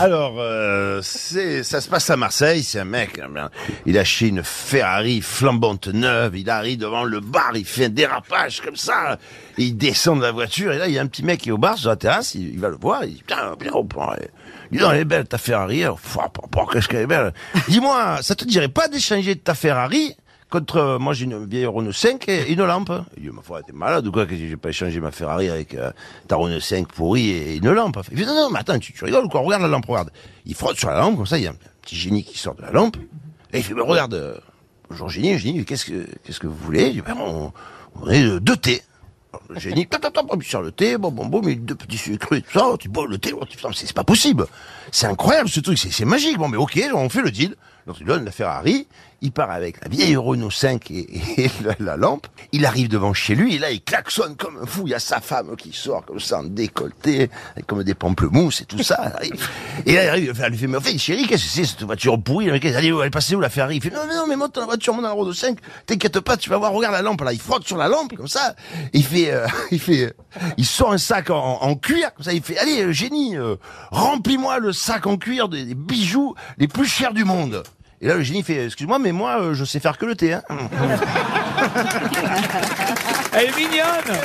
Alors, euh, ça se passe à Marseille, c'est un mec, hein, ben, il a acheté une Ferrari flambante neuve, il arrive devant le bar, il fait un dérapage comme ça, il descend de la voiture, et là, il y a un petit mec qui est au bar, sur la terrasse, il, va le voir, il dit, putain, bien, on prend, euh, dis donc, elle est belle ta Ferrari, alors, qu'est-ce qu'elle est belle. Dis-moi, ça te dirait pas d'échanger ta Ferrari contre, euh, moi j'ai une vieille Renault 5 et une lampe. Il dit, ma foi, t'es malade ou quoi, que j'ai pas échangé ma Ferrari avec euh, ta Renault 5 pourrie et une lampe. Il dit, non, non, mais attends, tu, rigoles ou quoi, regarde la lampe, regarde. Il frotte sur la lampe, comme ça, il y a un petit génie qui sort de la lampe, et il fait, mais regarde, euh, bonjour génie, génie, qu'est-ce que, qu'est-ce que vous voulez? Il dit, ben, on, on est euh, deux thés. Le génie, tap, tap, tap, il sort le thé, bon, bon, bon, mais deux petits sucres, tout ça, tu bois le thé, oh, c'est pas possible. C'est incroyable ce truc, c'est magique. Bon, mais ok, on fait le deal. Donc il donne la Ferrari, il part avec la vieille Renault 5 et, la, la lampe. Il arrive devant chez lui et là il klaxonne comme un fou. Il y a sa femme qui sort comme ça en décolleté, comme des pamplemousses et tout ça. Elle. Et là il arrive, elle lui fait, mais en fait chérie, qu'est-ce que c'est cette voiture pourrie? Qu'est-ce- Allez, elle est passée où la Ferrari? Il fait, non, mais non, mais monte dans la voiture, monte dans Renault 5, t'inquiète pas, tu vas voir, regarde la lampe là. Il frotte sur la lampe comme ça. Il fait, euh, il fait, il sort un sac en, cuir comme ça. Il fait, allez euh, génie, euh, remplis-moi le sac en cuir des bijoux les plus chers du monde. Et là, le génie fait, excuse-moi, mais moi, euh, je sais faire que le thé. Hein. Elle est mignonne